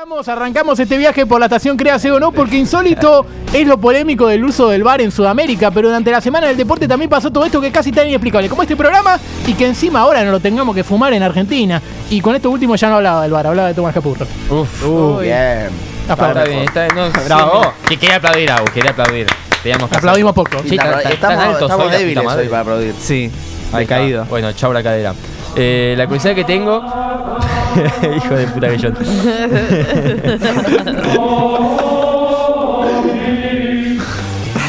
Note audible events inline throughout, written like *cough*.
Arrancamos, arrancamos este viaje por la estación Créase o no, porque insólito es lo polémico del uso del bar en Sudamérica, pero durante la semana del deporte también pasó todo esto que es casi tan inexplicable como este programa y que encima ahora no lo tengamos que fumar en Argentina. Y con esto último ya no hablaba del bar, hablaba de Tomás Capurro. Uf, Uy. Bien. Está bien, está bien. No, Bravo. sí, que quería aplaudir, Agus, quería aplaudir. Teníamos que Aplaudimos poco. Sí, tan- tan estamos alto estamos soy, la débiles puta madre. hoy para aplaudir. Sí, está. caído. Bueno, chau la cadera. Eh, la curiosidad que tengo. *laughs* Hijo de puta que yo.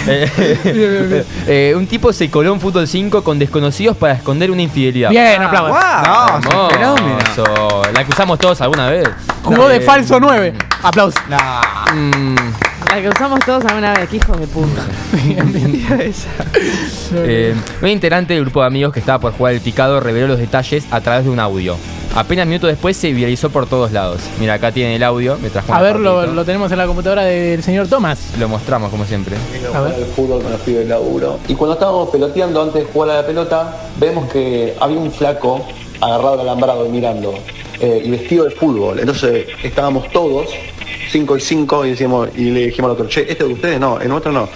Eh, *laughs* eh, un tipo se coló en fútbol 5 con desconocidos para esconder una infidelidad. Bien, aplausos. No, es un fenómeno. La que usamos todos alguna vez. Jugó de Eh, falso 9. Aplausos. mm, La que usamos todos alguna vez, que hijos de puta. *laughs* Eh, un integrante del grupo de amigos que estaba por jugar el picado reveló los detalles a través de un audio. Apenas minutos después se viralizó por todos lados. Mira, acá tiene el audio. Me trajo A ver, lo, tenemos en la computadora del señor Tomás. Lo mostramos como siempre. A ver. el fútbol con los pibes del laburo. Y cuando estábamos peloteando antes de jugar a la pelota, vemos que había un flaco agarrado al alambrado y mirando, eh, y vestido de fútbol. Entonces estábamos todos, 5 y 5, y, decíamos, y le dijimos al otro, che, ¿este es de ustedes? No, el nuestro no.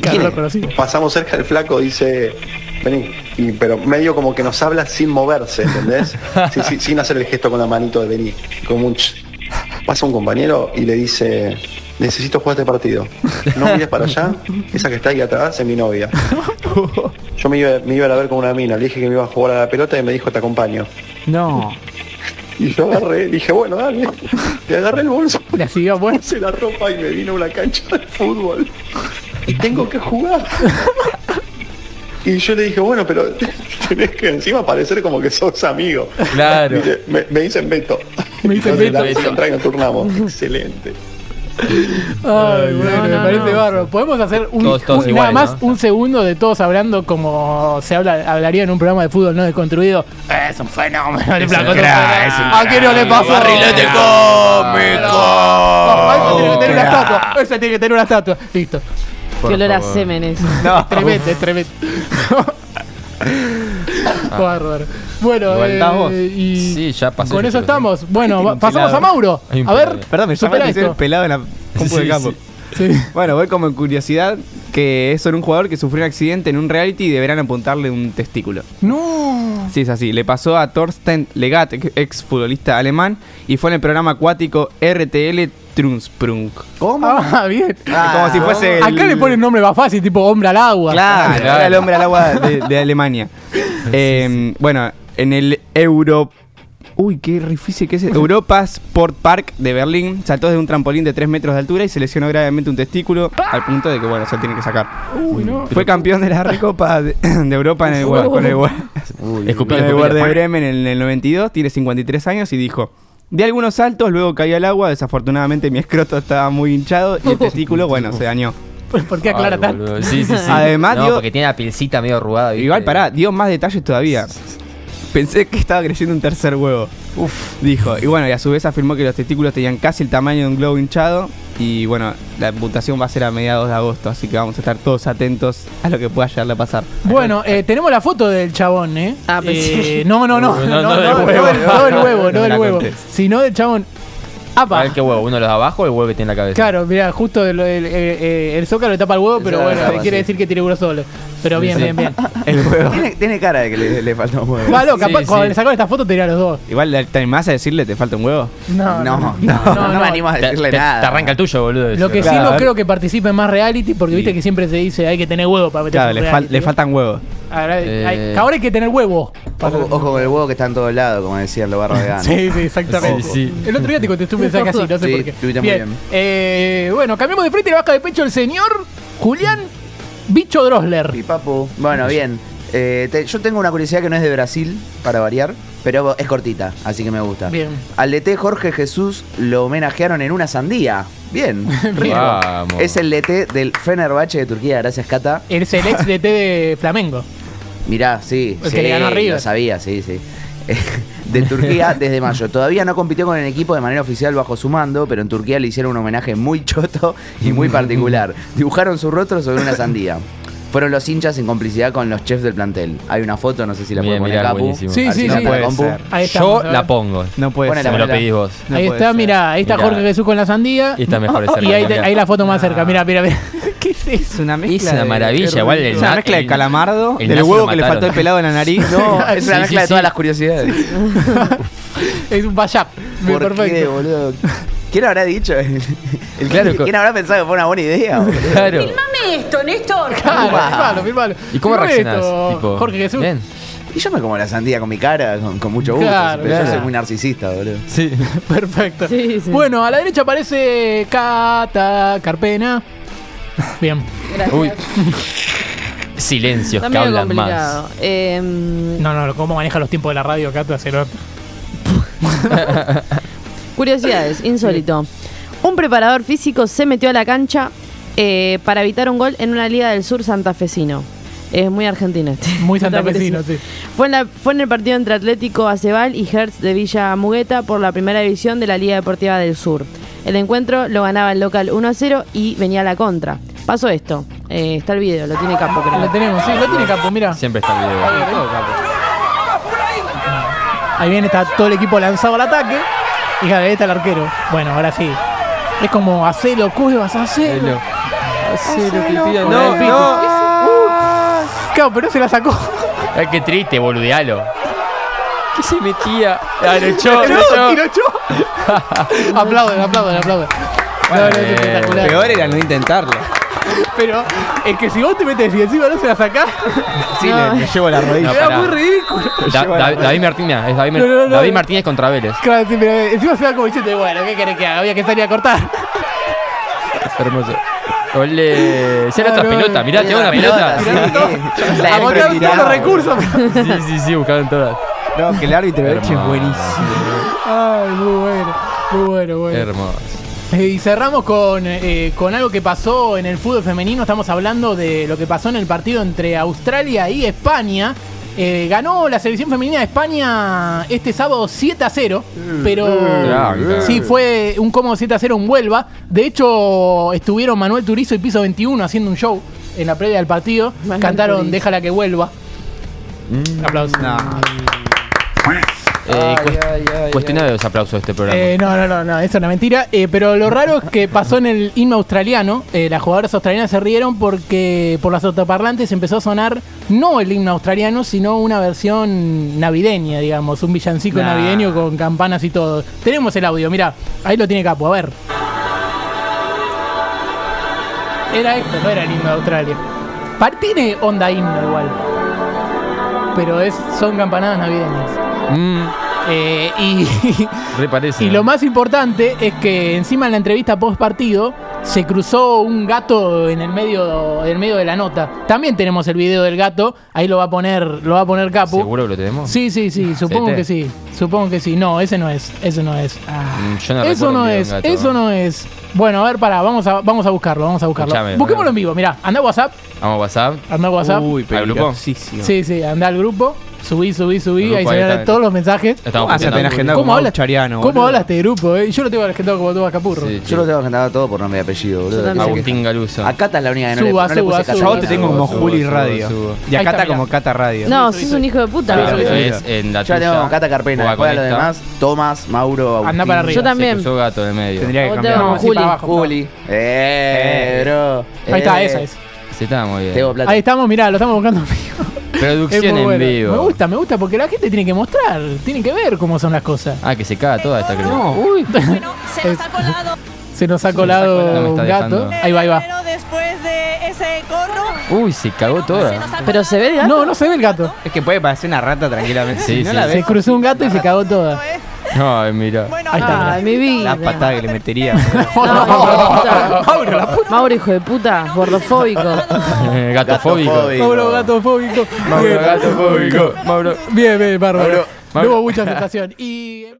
*laughs* Pasamos cerca del flaco, dice, vení. Y, pero medio como que nos habla sin moverse, ¿entendés? *laughs* Sí, sí, sin hacer el gesto con la manito de vení. Como un ch. Pasa un compañero y le dice, necesito jugar este partido. No mires para allá, esa que está ahí atrás es mi novia. *laughs* Yo me iba, me iba a ver con una mina, le dije que me iba a jugar a la pelota y me dijo te acompaño. No. Y yo agarré, dije, bueno, dale. Le agarré el bolso, *laughs* La siguió, bueno. puse la ropa y me vino una cancha de fútbol. Y tengo que jugar. Y yo le dije, bueno, pero tenés que encima parecer como que sos amigo. Claro. Dice, me, me dicen Beto. Me dicen Entonces, Beto. la contra y nos turnamos. Excelente. *laughs* Ay, bueno, no, me no, parece no. bárbaro. Podemos hacer un, Todos- todos un- iguales, nada más ¿no? un segundo de todos hablando como se habla, hablaría en un programa de fútbol no desconstruido. Es un fenómeno el flaco. crack, es un ¿A qué no le pasó? Barrilete cómico. No, ese tiene que tener una estatua. Ese tiene que tener una estatua. Listo. Por Qué olor a semen. No. *laughs* Tremendo, es tremendo. *laughs* Bárbaro. Bueno, eh, y Sí, ya pasó. con eso estamos. Bueno, pasamos pelado. a Mauro. A ver. Perdón, me llama esto. pelado en la compu Sí, de campo. sí. Sí. Bueno, voy como en curiosidad que es sobre un jugador que sufrió un accidente en un reality y deberán apuntarle un testículo. No. Sí, es así. Le pasó a Thorsten Legat, ex futbolista alemán, y fue en el programa acuático RTL Trunsprung. ¿Cómo? Ah, *laughs* bien. como si fuese. el- Acá le ponen nombre más fácil, tipo hombre al agua. Claro, Claro. era el hombre al agua de, de Alemania. *laughs* Eh, Bueno, en el Euro. Uy, qué difícil que es. Europa Sport Park de Berlín saltó desde un trampolín de 3 metros de altura y se lesionó gravemente un testículo al punto de que, bueno, se lo tiene que sacar. Uy, no. Fue campeón de la Recopa de, *coughs* de Europa en el, Wa- con el, Wa- Escupí, con el escupí. Werder Bremen en el 92. Tiene 53 años y dijo. De algunos saltos, luego caí al agua. Desafortunadamente mi escroto estaba muy hinchado y el *laughs* testículo, bueno, se dañó. Pues, ¿Por qué aclara Ay, tanto? Sí, sí, sí. Además, no, dio- porque tiene la pielcita medio arrugada. ¿viste? Igual, pará, dio más detalles todavía. Pensé que estaba creciendo un tercer huevo. Uf, dijo. Y bueno, y a su vez afirmó que los testículos tenían casi el tamaño de un globo hinchado. Y bueno, la amputación va a ser a mediados de agosto, así que vamos a estar todos atentos a lo que pueda llegarle a pasar. Bueno, eh, tenemos la foto del chabón, ¿eh? Ah, pensé. Eh, no, no, no, no, No, no, no del no, del- no del huevo, No del huevo, sino del chabón. A Apa. ver qué huevo, uno de los de abajo o el huevo que tiene en la cabeza. Claro, mira, justo el, el, eh, el zócalo le tapa el huevo, pero bueno, tapa, quiere sí. decir que tiene uno solo. Pero bien, bien, bien. *laughs* El huevo. Tiene, tiene cara de que le, le falta un huevo. Claro, capaz, Sí, cuando le sacaron esta foto tenía los dos. Igual, ¿te animás a decirle te falta un huevo? No, No, no, no, me animo a decirle te- nada. te arranca el tuyo, boludo. Lo que sí Claro, no creo que participe en más reality, porque viste que siempre se dice hay que tener huevo para meterse Claro, en le, fal- le ¿no? faltan huevos. Ahora, hay- Eh. ahora hay que tener huevo. Ojo, ojo con el huevo que está en todos lados, como decían los barros veganos. Sí, sí, exactamente. Sí, sí. El otro día te contesté un mensaje así, no sé Sí, por qué. estuviste muy bien. Eh, bueno, cambiamos de frente y le baja de pecho el señor Julián Bicho Drosler. Y papu. Bueno, bien. Eh, te- yo tengo una curiosidad que no es de Brasil, para variar, pero es cortita, así que me gusta. Bien. Al DT Jorge Jesús lo homenajearon en una sandía. Bien. *laughs* rico. Vamos. Es el DT del Fenerbahce de Turquía, gracias Cata. Es el ex DT de *laughs* Flamengo. Mirá, sí. El sí, que le ganó a River. Lo sabía, sí, sí. *laughs* De Turquía desde mayo. Todavía no compitió con el equipo de manera oficial bajo su mando, pero en Turquía le hicieron un homenaje muy choto y muy particular. Dibujaron su rostro sobre una sandía. fueron los hinchas en complicidad con los chefs del plantel. Hay una foto, no sé si la Bien, puede poner Capu. buenísimo. Sí, sí, sí. Puede ser. Ahí está. Yo la pongo. No puede Ponela, Se me ser. lo pedís vos. No ahí está, ser. mira, ahí está Mirá. Jorge Jesús con la sandía. Y está mejor *laughs* cerca. Y ahí, te- ahí la foto más cerca. Mira, mira, mira. ¿Qué es eso? Es una mezcla. Es una de- maravilla, igual el. Es una na- mezcla de el- calamardo, el del nazi huevo lo que le mataron. faltó el pelado en la nariz. No, *laughs* es una Sí, mezcla sí, de sí. todas las curiosidades. *laughs* Es un payap. Bien, ¿Por qué, perfecto. boludo? ¿Quién habrá dicho? *laughs* El- el- Claro, ¿Quién co- habrá pensado que fue una buena idea? boludo? Claro. esto, Néstor. Claro, firmalo, firmalo. ¿Y cómo Firmá reaccionás? esto, Tipo, Jorge Jesús. Bien. Y yo me como la sandía con mi cara, con, con mucho gusto. Claro, pero claro. yo soy muy narcisista, boludo. Sí. Perfecto. Sí, sí. Bueno, a la derecha aparece Cata Carpena. Bien. Gracias. Uy. *laughs* Silencios Está que medio hablan complicado. más. Em, No, no, cómo maneja los tiempos de la radio, Cata, se nota. *laughs* Curiosidades, insólito. Un preparador físico se metió a la cancha eh, para evitar un gol en una liga del sur santafesino. Es muy argentino este. Muy *laughs* santafesino, sí. Fue en, la- fue en el partido entre Atlético Acebal y Hertz de Villa Mugueta por la primera división de la Liga Deportiva del Sur. El encuentro lo ganaba el local 1 a 0 y venía a la contra. Pasó esto. Eh, está el video, lo tiene Capo, creo. Lo tenemos, sí, lo tiene Capo, mira. Siempre está el video. Ahí viene, está todo el equipo lanzado al ataque. Y ahí está el arquero. Bueno, ahora sí. Es como hacelo, Cuevas, hacelo. Hacelo, No, no. Claro, pero se la sacó. Ay, qué triste, boludealo. ¿Qué se metía? Ah, lo echó, lo ¡No! echó. *laughs* Aplauden, aplauden, aplauden. No, no, es Bueno, espectacular. Peor era no intentarlo. Pero es que si vos te metes y encima no se la sacás, Sí, No. le, le llevo la rodilla. *laughs* Pará. muy ridículo. Da- Da- David Martínez, es David, Mar- No, no, no. David Martínez contra Vélez. Claro, sí, pero encima se va como diciendo, bueno, ¿qué querés que haga? Había que salir a cortar. Hermoso. Ole. Esa era otra Ah, no, pelota, mirá, tengo una pelota. sí. Agotaron La todos los recursos. Sí, sí, sí, buscaban todas. No, que el árbitro de hecho es buenísimo. Ay, muy bueno, muy bueno, bueno. Hermoso. Eh, Y cerramos con, eh, con algo que pasó en el fútbol femenino. Estamos hablando de lo que pasó en el partido entre Australia y España. Eh, ganó la selección femenina de España este sábado 7 a 0. Pero sí, fue un cómodo 7 a 0 en Huelva. De hecho, estuvieron Manuel Turizo y Piso 21 haciendo un show en la previa del partido. Manuel Cantaron Turizo. Déjala que vuelva. Aplausos. No. Eh, cuest- cuestionable los aplausos de este programa. Eh, no, no, no, no, eso es una mentira. Eh, pero lo raro es que pasó en el himno australiano. Eh, las jugadoras australianas se rieron porque por las autoparlantes empezó a sonar no el himno australiano, sino una versión navideña, digamos, un villancico Nah. navideño con campanas y todo. Tenemos el audio, mira, ahí lo tiene Capo, a ver. Era esto, no era el himno de Australia. Tiene onda himno igual. Pero es, son campanadas navideñas. Mm, Eh, y, *laughs* lo más importante es que encima en la entrevista post partido se cruzó un gato en el medio, en el medio de la nota. También tenemos el video del gato, ahí lo va a poner, lo va a poner Capu. ¿Seguro que lo tenemos? Sí, sí, sí, *laughs* supongo ¿Sete? que sí. Supongo que sí. No, ese no es, ese no es. Mm, yo no eso no es, gato, eso ¿no? no es. Bueno, a ver, pará, vamos a, vamos a buscarlo, vamos a buscarlo. Escuchame, Busquémoslo en vivo, mirá, anda a WhatsApp, Vamos a WhatsApp. anda a WhatsApp. Uy, ¿Al grupo? Sí, sí, anda al grupo, subí, subí, subí, ahí grupo está. todos los mensajes. Estamos Ah, agendado ¿Cómo como hablas, Chariano, ¿Cómo boludo. hablas este grupo? Eh? Yo lo tengo agendado como todo Acapurro. Sí, Yo lo tengo agendado todo por nombre y apellido, boludo. Yo. Agustín Galuso. A Cata es la única que no, Suba, le, no le suba, puse Cata. Yo a vos te tengo como Juli Radio. subo. Y a Cata como Cata Radio. No, Sí, sos sí. un hijo de puta. Yo la tengo con Cata Carpena. Después a los demás, Tomás, Mauro, Agustín. Anda para arriba. Yo también. cruzó gato el medio. Tendría que cambiar. sí, Juli. Juli. Eh, bro. Ahí está, Eh, esa es. Se está muy bien. Ahí estamos, mirá, lo estamos buscando Producción en bueno. vivo. Me gusta, me gusta porque la gente tiene que mostrar, tiene que ver cómo son las cosas. Ah, que se caga toda esta creo. No, uy, Bueno, se nos ha *laughs* colado se nos ha colado un gato. dejando. Ahí va, ahí va. Pero después de ese corro, Uy, se cagó toda. Pero se ve el gato. No, no se ve el gato. Es que puede parecer una rata tranquilamente. Sí, Si no sí. la Se cruzó un gato y se cagó toda. Ay, mira. Bueno, Ahí está. Ay, mi vida. la patada que le metería. *laughs* No. *laughs* Mauro, la puta. Mauro, hijo de puta, gordofóbico. *laughs* Gatofóbico. Gatofóbico. Mauro, gatofóbico. Mauro, gatofóbico. Mauro. Bien, bien, bárbaro. Mauro. No hubo mucha aceptación. Y